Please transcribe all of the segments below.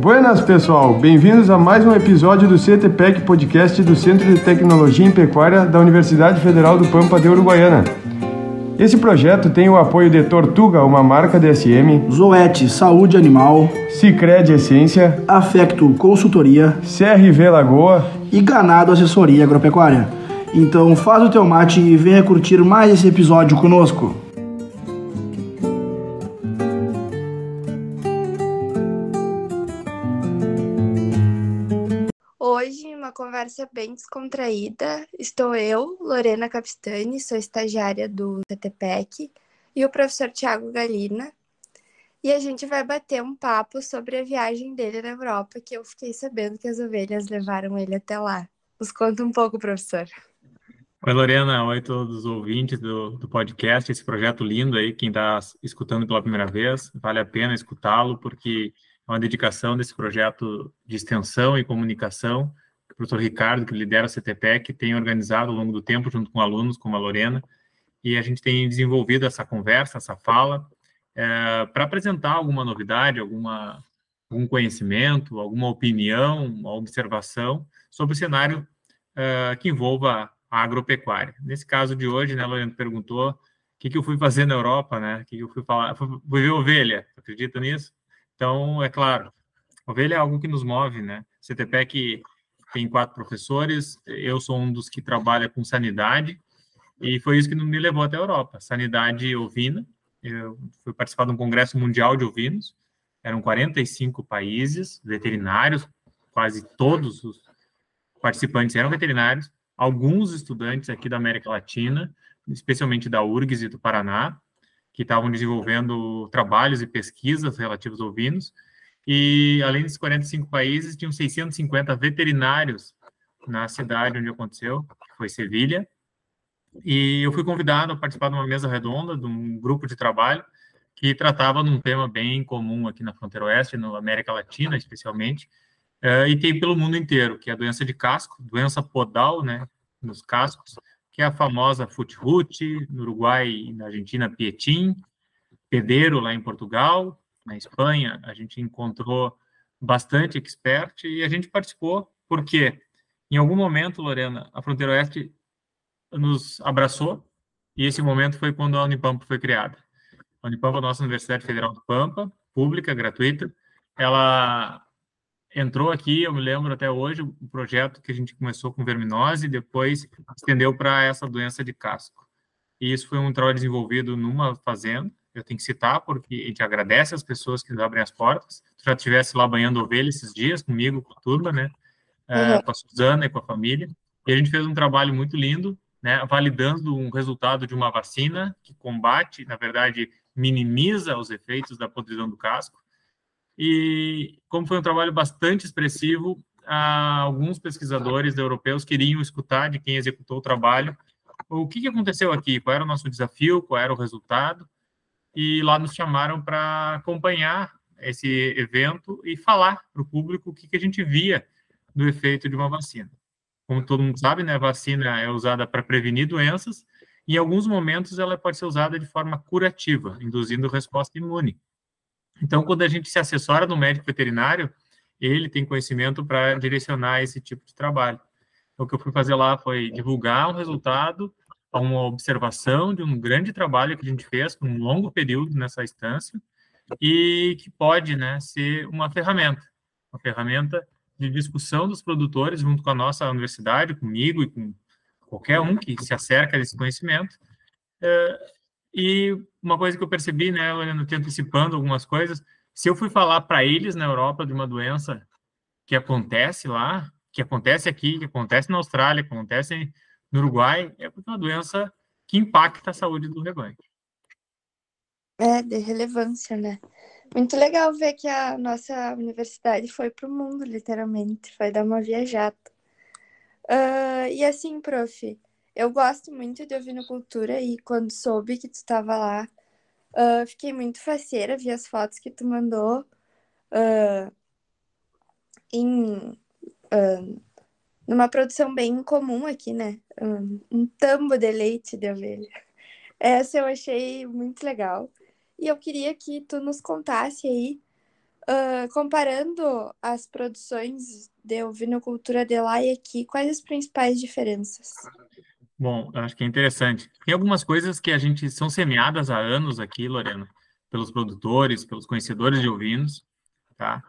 Buenas, pessoal! Bem-vindos a mais um episódio do CTPEC Podcast do Centro de Tecnologia em Pecuária da Universidade Federal do Pampa de Uruguaiana. Esse projeto tem o apoio de Tortuga, uma marca DSM, Zoete Saúde Animal, Cicred Essência, Afecto Consultoria, CRV Lagoa e Ganado Assessoria Agropecuária. Então faz o teu mate e venha curtir mais esse episódio conosco. Hoje, uma conversa bem descontraída. Estou eu, Lorena Capistani, sou estagiária do CTPEC, e o professor Tiago Galina. E a gente vai bater um papo sobre a viagem dele na Europa, que eu fiquei sabendo que as ovelhas levaram ele até lá. Nos conta um pouco, professor. Oi, Lorena. Oi, todos os ouvintes do, do podcast. Esse projeto lindo aí, quem está escutando pela primeira vez, vale a pena escutá-lo, porque é uma dedicação desse projeto de extensão e comunicação que o professor Ricardo, que lidera a CTPEC, tem organizado ao longo do tempo, junto com alunos como a Lorena, e a gente tem desenvolvido essa conversa, essa fala, é, para apresentar alguma novidade, alguma, algum conhecimento, alguma opinião, uma observação sobre o cenário é, que envolva agropecuária. Nesse caso de hoje, né, Lorena perguntou o que, que eu fui fazer na Europa, né? O que, que eu fui falar? Fui, fui ver ovelha, acredita nisso? Então, é claro, ovelha é algo que nos move, né? CTPEC tem quatro professores, eu sou um dos que trabalha com sanidade, e foi isso que me levou até a Europa, sanidade ovina. Eu fui participar de um congresso mundial de ovinos, eram 45 países, veterinários, quase todos os participantes eram veterinários, alguns estudantes aqui da América Latina, especialmente da URGS e do Paraná, que estavam desenvolvendo trabalhos e pesquisas relativos aos ovinos. E, além desses 45 países, tinham 650 veterinários na cidade onde aconteceu, que foi Sevilha. E eu fui convidado a participar de uma mesa redonda, de um grupo de trabalho, que tratava de um tema bem comum aqui na fronteira oeste, na América Latina, especialmente, e tem pelo mundo inteiro, que é a doença de casco, doença podal, né, nos cascos, que é a famosa Futrute, no Uruguai e na Argentina, Pietim, Pedeiro, lá em Portugal, na Espanha, a gente encontrou bastante expert e a gente participou, porque em algum momento, Lorena, a Fronteira Oeste nos abraçou, e esse momento foi quando a Unipampa foi criada. A Unipampa, a nossa Universidade Federal do Pampa, pública, gratuita, ela entrou aqui, eu me lembro até hoje, o um projeto que a gente começou com verminose e depois estendeu para essa doença de casco. E isso foi um trabalho desenvolvido numa fazenda, eu tenho que citar, porque a gente agradece as pessoas que nos abrem as portas. Tu já estivesse lá banhando ovelha esses dias, comigo, com a turma, né? Uhum. É, com a Suzana e com a família. E a gente fez um trabalho muito lindo, né? Validando um resultado de uma vacina que combate, na verdade, minimiza os efeitos da podridão do casco e como foi um trabalho bastante expressivo, alguns pesquisadores europeus queriam escutar de quem executou o trabalho o que, aconteceu aqui, qual era o nosso desafio, qual era o resultado, e lá nos chamaram para acompanhar esse evento e falar para o público o que, a gente via do efeito de uma vacina. Como todo mundo sabe, né, a vacina é usada para prevenir doenças, em alguns momentos ela pode ser usada de forma curativa, induzindo resposta imune. Então, quando a gente se assessora no médico veterinário, ele tem conhecimento para direcionar esse tipo de trabalho. Então, o que eu fui fazer lá foi divulgar um resultado, uma observação de um grande trabalho que a gente fez por um longo período nessa instância e que pode né, ser uma ferramenta, uma ferramenta de discussão dos produtores junto com a nossa universidade, comigo e com qualquer um que se acerca desse conhecimento, é, e uma coisa que eu percebi, né, Lorena, te antecipando algumas coisas, se eu fui falar para eles na Europa de uma doença que acontece lá, que acontece aqui, que acontece na Austrália, que acontece no Uruguai, é porque é uma doença que impacta a saúde do rebanho. É, de relevância, né? Muito legal ver que a nossa universidade foi para o mundo, literalmente, foi dar uma viajada. Uh, e assim, prof, eu gosto muito de ovinocultura e quando soube que tu estava lá, uh, fiquei muito faceira, vi as fotos que tu mandou uh, em, uh, numa produção bem comum aqui, né? Um, um tambo de leite de ovelha. Essa eu achei muito legal. E eu queria que tu nos contasse aí, uh, comparando as produções de ovinocultura de lá e aqui, quais as principais diferenças? Bom, acho que é interessante. Tem algumas coisas que a gente são semeadas há anos aqui, Lorena, pelos produtores, pelos conhecedores de ovinos, tá?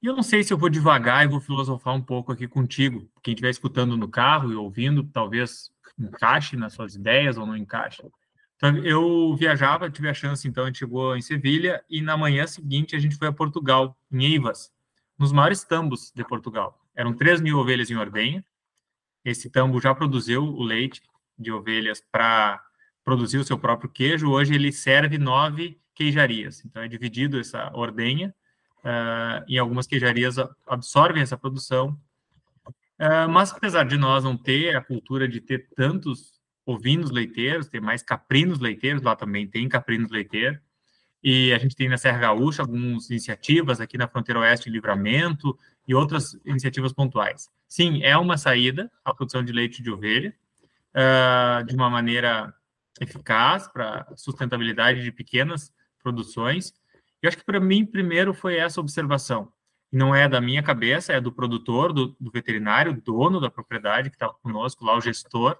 E eu não sei se eu vou devagar e vou filosofar um pouco aqui contigo. Quem estiver escutando no carro e ouvindo, talvez encaixe nas suas ideias ou não encaixe. Então, eu viajava, tive a chance, então, a gente chegou em Sevilha e na manhã seguinte a gente foi a Portugal, em Eivas, nos maiores tambos de Portugal. Eram 3 mil ovelhas em ordenha. Esse tambo já produziu o leite de ovelhas para produzir o seu próprio queijo. Hoje ele serve nove queijarias. Então, é dividido essa ordenha uh, em algumas queijarias absorvem essa produção. Uh, mas apesar de nós não ter a cultura de ter tantos ovinos leiteiros, ter mais caprinos leiteiros, lá também tem caprinos leiteiros, e a gente tem na Serra Gaúcha algumas iniciativas aqui na fronteira oeste em Livramento e outras iniciativas pontuais. Sim, é uma saída a produção de leite de ovelha uh, de uma maneira eficaz para sustentabilidade de pequenas produções, eu acho que para mim, primeiro, foi essa observação. Não é da minha cabeça, é do produtor, do, do veterinário, dono da propriedade que estava conosco, lá o gestor,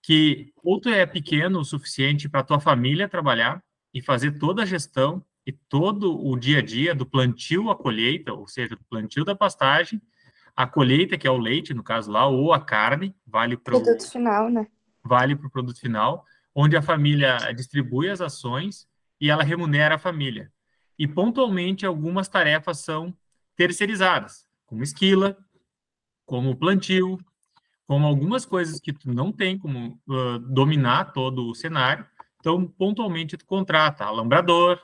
que ou é pequeno o suficiente para tua família trabalhar e fazer toda a gestão e todo o dia a dia do plantio à colheita, ou seja, do plantio da pastagem, a colheita, que é o leite, no caso lá, ou a carne, vale para o produto final, né? Vale para o produto final, onde a família distribui as ações e ela remunera a família. E pontualmente algumas tarefas são terceirizadas, como esquila, como plantio, como algumas coisas que tu não tem como uh, dominar todo o cenário. Então, pontualmente tu contrata alambrador,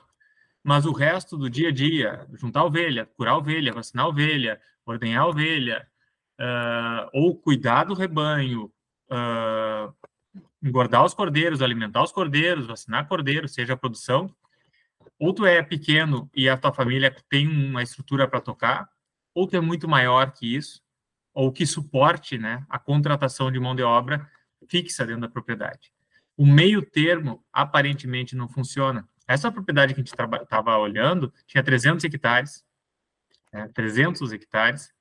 mas o resto do dia a dia, juntar ovelha, curar ovelha, vacinar ovelha, ordenhar ovelha, uh, ou cuidar do rebanho, uh, engordar os cordeiros, alimentar os cordeiros, vacinar cordeiros, seja a produção, ou tu é pequeno e a tua família tem uma estrutura para tocar, ou tu é muito maior que isso, ou que suporte né, a contratação de mão de obra fixa dentro da propriedade. O meio termo, aparentemente, não funciona. Essa propriedade que a gente estava olhando tinha 300 hectares, né, 300 hectares,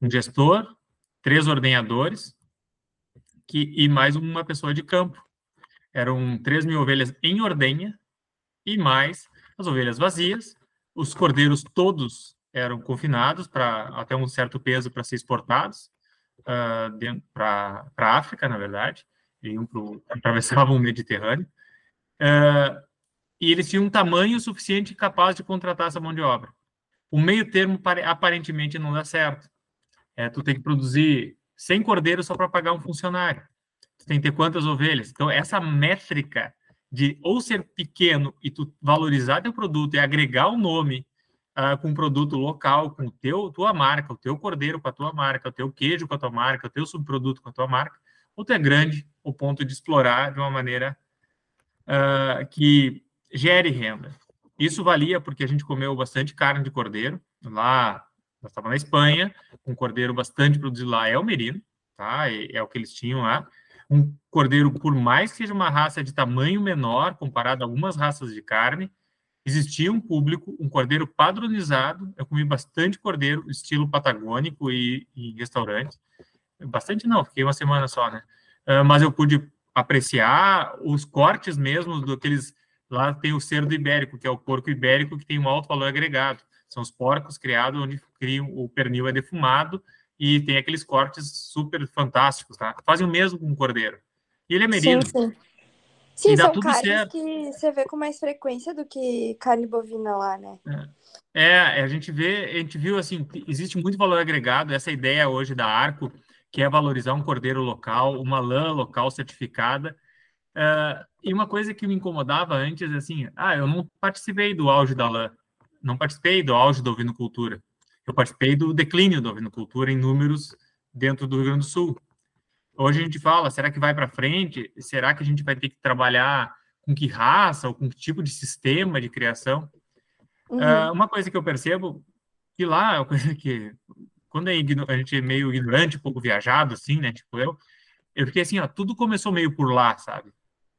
um gestor, três ordenhadores, que, e mais uma pessoa de campo. Eram 3 mil ovelhas em ordenha e mais as ovelhas vazias. Os cordeiros todos eram confinados para até um certo peso para ser exportados uh, para a África, na verdade. Iam pro, atravessavam o Mediterrâneo. Uh, e eles tinham um tamanho suficiente capaz de contratar essa mão de obra. O meio termo aparentemente não dá certo. É, tu tem que produzir 100 cordeiros só para pagar um funcionário. Tu tem que ter quantas ovelhas? Então, essa métrica de ou ser pequeno e tu valorizar teu produto e agregar o um nome uh, com um produto local, com teu, tua marca, o teu cordeiro com a tua marca, o teu queijo com a tua marca, o teu subproduto com a tua marca, ou tu é grande o ponto de explorar de uma maneira uh, que gere renda. Isso valia porque a gente comeu bastante carne de cordeiro lá nós estávamos na Espanha, um cordeiro bastante produzido lá é o merino, tá? É, é, o que eles tinham lá. Um cordeiro, por mais que seja uma raça de tamanho menor, comparado a algumas raças de carne, existia um público, um cordeiro padronizado. Eu comi bastante cordeiro, estilo patagônico e em restaurante. Bastante não, fiquei uma semana só, né? Uh, mas eu pude apreciar os cortes mesmo do aqueles lá tem o cerdo ibérico, que é o porco ibérico que tem um alto valor agregado. São os porcos criados onde criam, o pernil é defumado e tem aqueles cortes super fantásticos, tá? Fazem o mesmo com o cordeiro. E ele é merino. Sim, sim. Sim, são carnes certo. que você vê com mais frequência do que carne bovina lá, né? É. é, a gente vê, a gente viu assim, existe muito valor agregado, essa ideia hoje da Arco, que é valorizar um cordeiro local, uma lã local certificada. Uh, e uma coisa que me incomodava antes, assim, ah, eu não participei do auge da lã não participei do auge da ovinocultura. Eu participei do declínio da ovinocultura em números dentro do Rio Grande do Sul. Hoje a gente fala, será que vai para frente? Será que a gente vai ter que trabalhar com que raça ou com que tipo de sistema de criação? Uhum. Uh, uma coisa que eu percebo, que lá é uma coisa que quando é a gente é meio ignorante, pouco viajado, assim, né? Tipo eu, eu fiquei assim, ó, tudo começou meio por lá, sabe?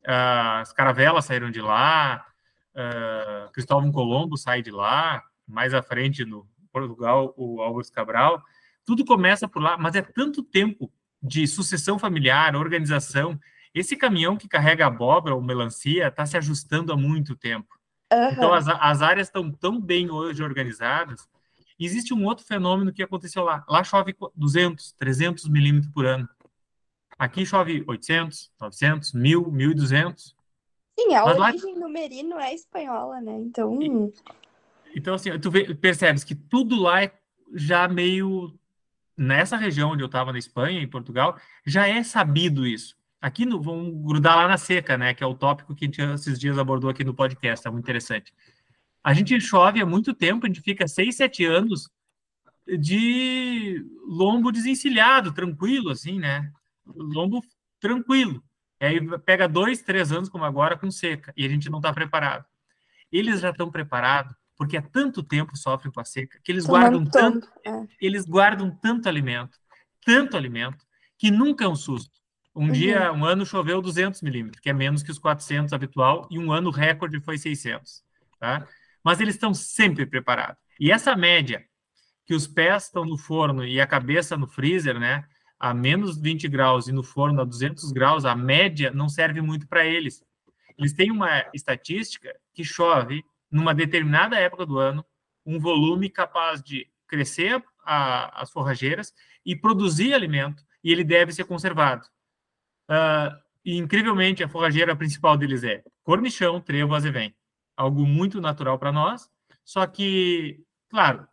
Uh, as caravelas saíram de lá, uh, Cristóvão Colombo sai de lá, mais à frente no Portugal, o Álvares Cabral. Tudo começa por lá, mas é tanto tempo de sucessão familiar, organização. Esse caminhão que carrega abóbora ou melancia está se ajustando há muito tempo. Uhum. Então, as, as áreas estão tão bem hoje organizadas. Existe um outro fenômeno que aconteceu lá. Lá chove 200, 300 milímetros por ano. Aqui chove 800, 900, 1000, 1200. Sim, a Mas origem lá... do merino é espanhola, né? Então. E, então, assim, tu vê, percebes que tudo lá é já meio. Nessa região onde eu estava na Espanha, em Portugal, já é sabido isso. Aqui no, vamos grudar lá na seca, né? Que é o tópico que a gente esses dias abordou aqui no podcast, é muito interessante. A gente chove há muito tempo, a gente fica seis, sete anos de lombo desencilhado, tranquilo, assim, né? Lombo tranquilo. E aí pega dois, três anos, como agora, com seca, e a gente não está preparado. Eles já estão preparados, porque há tanto tempo sofrem com a seca, que eles guardam tanto, é. eles guardam tanto alimento, tanto alimento, que nunca é um susto. Um uhum. dia, um ano choveu 200 milímetros, que é menos que os 400 habitual, e um ano recorde foi 600, tá? Mas eles estão sempre preparados. E essa média, que os pés estão no forno e a cabeça no freezer, né? A menos 20 graus e no forno a 200 graus, a média não serve muito para eles. Eles têm uma estatística que chove numa determinada época do ano um volume capaz de crescer a, as forrageiras e produzir alimento, e ele deve ser conservado. Uh, e, incrivelmente, a forrageira principal deles é cornichão, trevo, azevém. Algo muito natural para nós, só que, claro,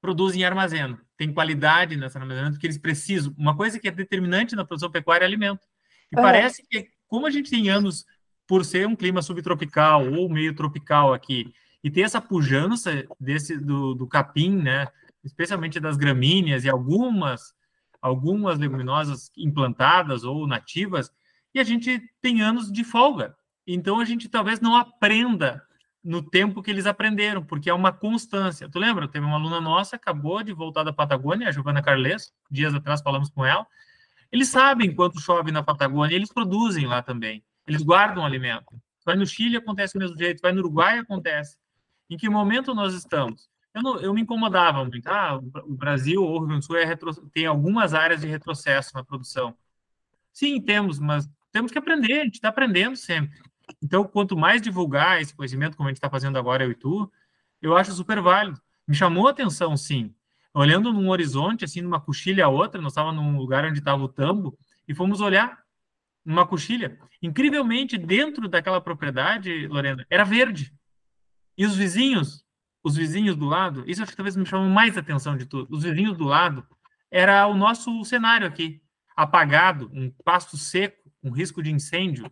produzem armazenam. Tem qualidade nesse armazenamento que eles precisam. Uma coisa que é determinante na produção pecuária é alimento. E é. parece que, como a gente tem anos, por ser um clima subtropical ou meio tropical aqui, e ter essa pujança desse, do, do capim, né, especialmente das gramíneas e algumas algumas leguminosas implantadas ou nativas, e a gente tem anos de folga. Então a gente talvez não aprenda no tempo que eles aprenderam, porque é uma constância. Tu lembra? Teve uma aluna nossa, acabou de voltar da Patagônia, a Giovana Carles, dias atrás falamos com ela. Eles sabem quanto chove na Patagônia, eles produzem lá também. Eles guardam alimento. Vai no Chile, acontece do mesmo jeito. Vai no Uruguai, acontece. Em que momento nós estamos? eu, não, eu me incomodava muito. Ah, o Brasil ou o Rio Grande do Sul é retro, tem algumas áreas de retrocesso na produção. Sim, temos, mas temos que aprender, a gente está aprendendo sempre. Então, quanto mais divulgar esse conhecimento, como a gente está fazendo agora, eu e tu, eu acho super válido. Me chamou a atenção, sim. Olhando num horizonte, assim, numa coxilha a outra, nós estávamos num lugar onde estava o tambo, e fomos olhar numa coxilha. Incrivelmente, dentro daquela propriedade, Lorena, era verde. E os vizinhos os vizinhos do lado, isso acho que talvez me chamou mais atenção de tudo. Os vizinhos do lado era o nosso cenário aqui, apagado, um pasto seco, um risco de incêndio.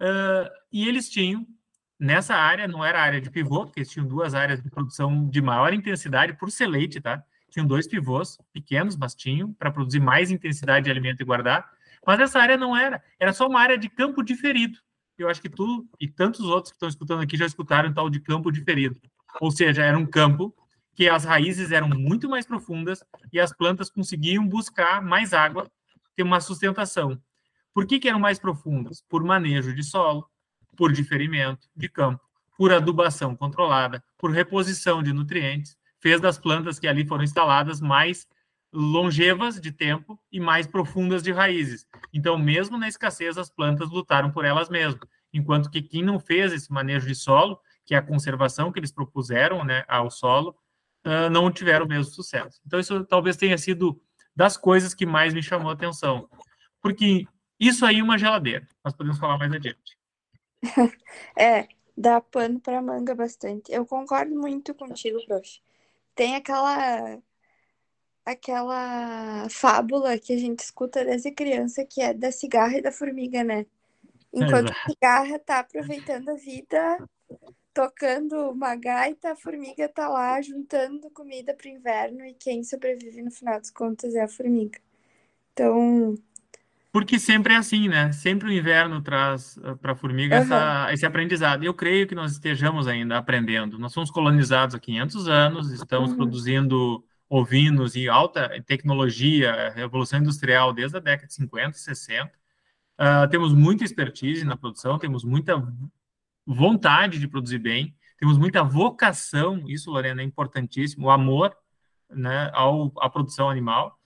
Uh, e eles tinham, nessa área, não era área de pivô, porque eles tinham duas áreas de produção de maior intensidade por seleite, tá? Tinham dois pivôs pequenos, mas tinham, para produzir mais intensidade de alimento e guardar. Mas essa área não era, era só uma área de campo diferido. Eu acho que tu e tantos outros que estão escutando aqui já escutaram tal de campo diferido. Ou seja, era um campo que as raízes eram muito mais profundas e as plantas conseguiam buscar mais água, ter uma sustentação. Por que, que eram mais profundas? Por manejo de solo, por diferimento de campo, por adubação controlada, por reposição de nutrientes, fez das plantas que ali foram instaladas mais longevas de tempo e mais profundas de raízes. Então, mesmo na escassez, as plantas lutaram por elas mesmas, enquanto que quem não fez esse manejo de solo que é a conservação que eles propuseram né, ao solo, uh, não tiveram o mesmo sucesso. Então, isso talvez tenha sido das coisas que mais me chamou a atenção. Porque isso aí é uma geladeira. Nós podemos falar mais adiante. é, dá pano para manga bastante. Eu concordo muito contigo, prof. Tem aquela aquela fábula que a gente escuta desde criança que é da cigarra e da formiga, né? Enquanto a cigarra tá aproveitando a vida, tocando uma gaita, a formiga tá lá juntando comida para o inverno e quem sobrevive no final das contas é a formiga. Então. Porque sempre é assim, né? Sempre o inverno traz eh, para a formiga uhum. essa, esse aprendizado. Eu creio que nós estejamos ainda aprendendo. Nós somos colonizados há 500 anos, estamos uhum. produzindo ovinos e alta tecnologia, revolução industrial desde a década de 50, 60. Uh, temos muita expertise na produção, temos muita vontade de produzir bem, temos muita vocação, isso, Lorena, é importantíssimo, o amor né, ao, à produção animal.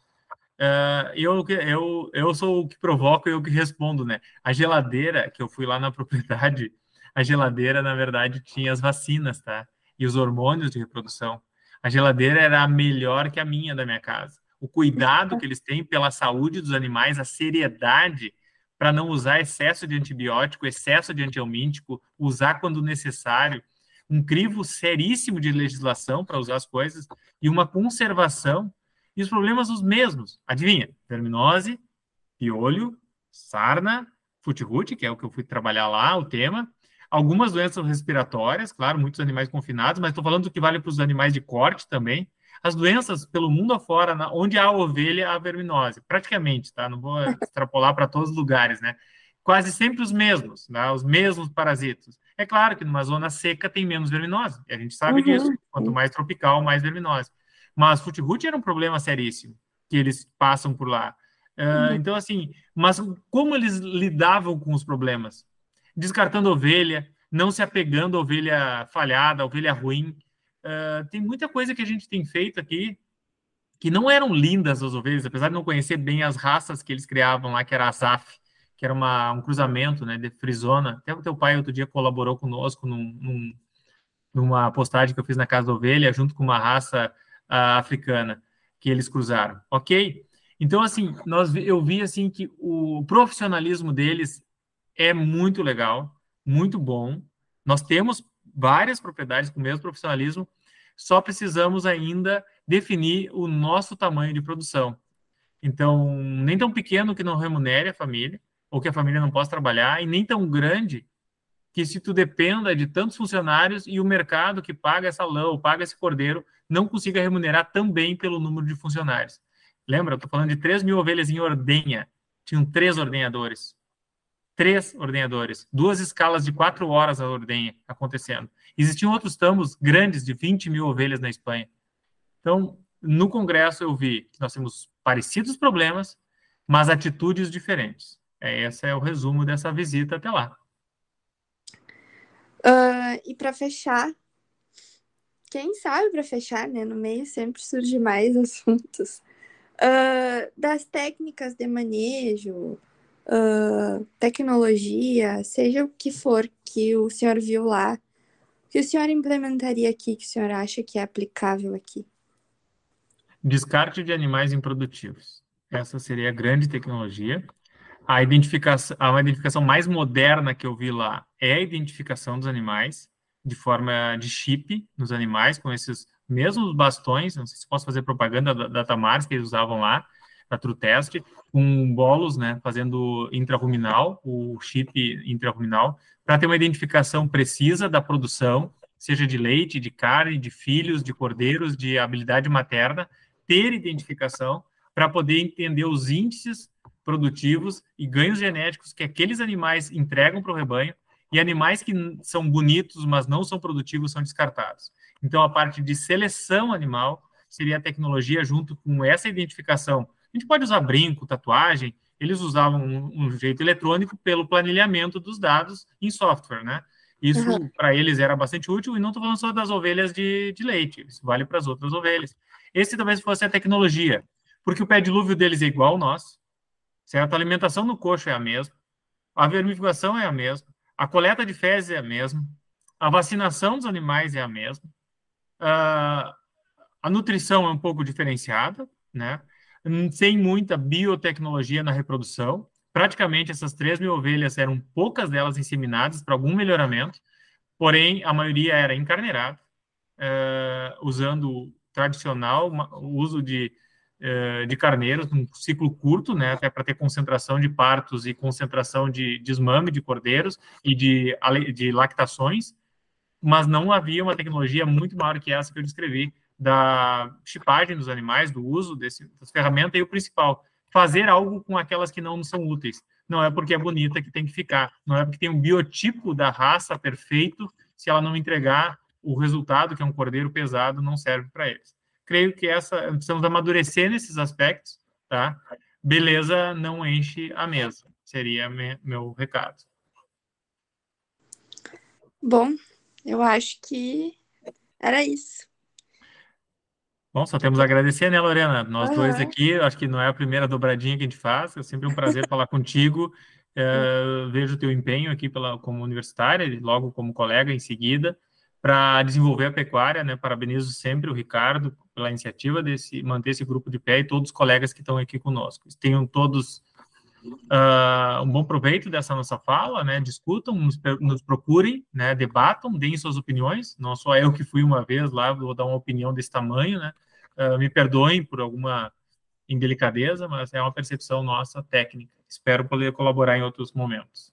Uh, eu, eu, eu sou o que provoco e eu que respondo, né? A geladeira, que eu fui lá na propriedade, a geladeira, na verdade, tinha as vacinas, tá? E os hormônios de reprodução. A geladeira era melhor que a minha da minha casa. O cuidado que eles têm pela saúde dos animais, a seriedade para não usar excesso de antibiótico, excesso de antihelmíntico, usar quando necessário, um crivo seríssimo de legislação para usar as coisas e uma conservação e os problemas os mesmos. Adivinha? Verminose, piolho, sarna, futirute, que é o que eu fui trabalhar lá, o tema, algumas doenças respiratórias, claro, muitos animais confinados, mas estou falando do que vale para os animais de corte também, as doenças pelo mundo afora, na, onde há ovelha, há verminose, praticamente, tá? Não vou extrapolar para todos os lugares, né? Quase sempre os mesmos, né? os mesmos parasitos. É claro que numa zona seca tem menos verminose, e a gente sabe uhum. disso. Quanto mais tropical, mais verminose. Mas Futirut era um problema seríssimo que eles passam por lá. Uh, uhum. Então, assim, mas como eles lidavam com os problemas? Descartando ovelha, não se apegando à ovelha falhada, à ovelha ruim, Uh, tem muita coisa que a gente tem feito aqui que não eram lindas as ovelhas, apesar de não conhecer bem as raças que eles criavam lá, que era a Azaf, que era uma, um cruzamento né, de frisona. Até o teu pai outro dia colaborou conosco num, num, numa postagem que eu fiz na Casa da Ovelha, junto com uma raça uh, africana que eles cruzaram, ok? Então, assim, nós, eu vi assim que o profissionalismo deles é muito legal, muito bom. Nós temos várias propriedades com o mesmo profissionalismo, só precisamos ainda definir o nosso tamanho de produção. Então, nem tão pequeno que não remunere a família, ou que a família não possa trabalhar, e nem tão grande que se tu dependa de tantos funcionários e o mercado que paga essa lã ou paga esse cordeiro não consiga remunerar também pelo número de funcionários. Lembra, eu estou falando de 3 mil ovelhas em ordenha, tinham três ordenhadores três ordenhadores, duas escalas de quatro horas a ordenha acontecendo. Existiam outros tambos grandes de 20 mil ovelhas na Espanha. Então, no Congresso eu vi que nós temos parecidos problemas, mas atitudes diferentes. É, esse é o resumo dessa visita até lá. Uh, e para fechar, quem sabe para fechar, né? No meio sempre surge mais assuntos. Uh, das técnicas de manejo, uh, tecnologia, seja o que for que o senhor viu lá, que o senhor implementaria aqui, que o senhor acha que é aplicável aqui? Descarte de animais improdutivos. Essa seria a grande tecnologia. A identificação, a identificação mais moderna que eu vi lá é a identificação dos animais de forma de chip nos animais, com esses mesmos bastões, não sei se posso fazer propaganda da, da Tamars que eles usavam lá, da TrueTest, com bolos, né, fazendo intraruminal, o chip intraruminal, para ter uma identificação precisa da produção, seja de leite, de carne, de filhos, de cordeiros, de habilidade materna, ter identificação para poder entender os índices produtivos e ganhos genéticos que aqueles animais entregam para o rebanho e animais que são bonitos, mas não são produtivos, são descartados. Então, a parte de seleção animal seria a tecnologia junto com essa identificação a gente pode usar brinco, tatuagem, eles usavam um, um jeito eletrônico pelo planilhamento dos dados em software, né? Isso uhum. para eles era bastante útil, e não estou falando só das ovelhas de, de leite, isso vale para as outras ovelhas. Esse talvez fosse a tecnologia, porque o pé dilúvio deles é igual ao nosso, certo? A alimentação no coxo é a mesma, a vermificação é a mesma, a coleta de fezes é a mesma, a vacinação dos animais é a mesma, uh, a nutrição é um pouco diferenciada, né? sem muita biotecnologia na reprodução. Praticamente essas 3 mil ovelhas eram poucas delas inseminadas para algum melhoramento, porém a maioria era encarneirada, uh, usando tradicional, o uso de, de carneiros num ciclo curto, né, até para ter concentração de partos e concentração de desmame de cordeiros e de, de lactações, mas não havia uma tecnologia muito maior que essa que eu descrevi, da chipagem dos animais, do uso desse, das ferramentas, e o principal, fazer algo com aquelas que não são úteis. Não é porque é bonita que tem que ficar, não é porque tem um biotipo da raça perfeito, se ela não entregar o resultado, que é um cordeiro pesado, não serve para eles. Creio que essa precisamos amadurecer nesses aspectos, tá? Beleza não enche a mesa. Seria me, meu recado. Bom, eu acho que era isso. Bom, só temos a agradecer, né, Lorena? Nós uhum. dois aqui, acho que não é a primeira dobradinha que a gente faz, é sempre um prazer falar contigo. É, vejo o teu empenho aqui pela, como universitária, logo como colega em seguida, para desenvolver a pecuária, né? Parabenizo sempre o Ricardo pela iniciativa de manter esse grupo de pé e todos os colegas que estão aqui conosco. Tenham todos uh, um bom proveito dessa nossa fala, né? Discutam, nos, nos, procurem, né? Debatam, deem suas opiniões. Não só eu que fui uma vez lá, vou dar uma opinião desse tamanho, né? Uh, me perdoem por alguma indelicadeza, mas é uma percepção nossa técnica. Espero poder colaborar em outros momentos.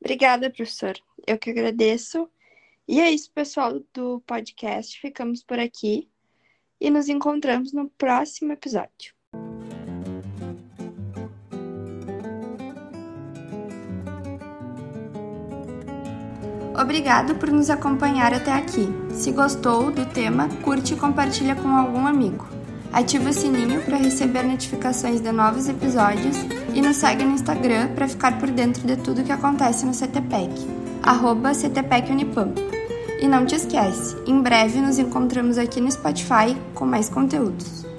Obrigada, professor. Eu que agradeço. E é isso, pessoal do podcast. Ficamos por aqui e nos encontramos no próximo episódio. Obrigado por nos acompanhar até aqui. Se gostou do tema, curte e compartilha com algum amigo. Ative o sininho para receber notificações de novos episódios e nos segue no Instagram para ficar por dentro de tudo que acontece no CTPEC, arroba CTPEC Unipampa. E não te esquece, em breve nos encontramos aqui no Spotify com mais conteúdos.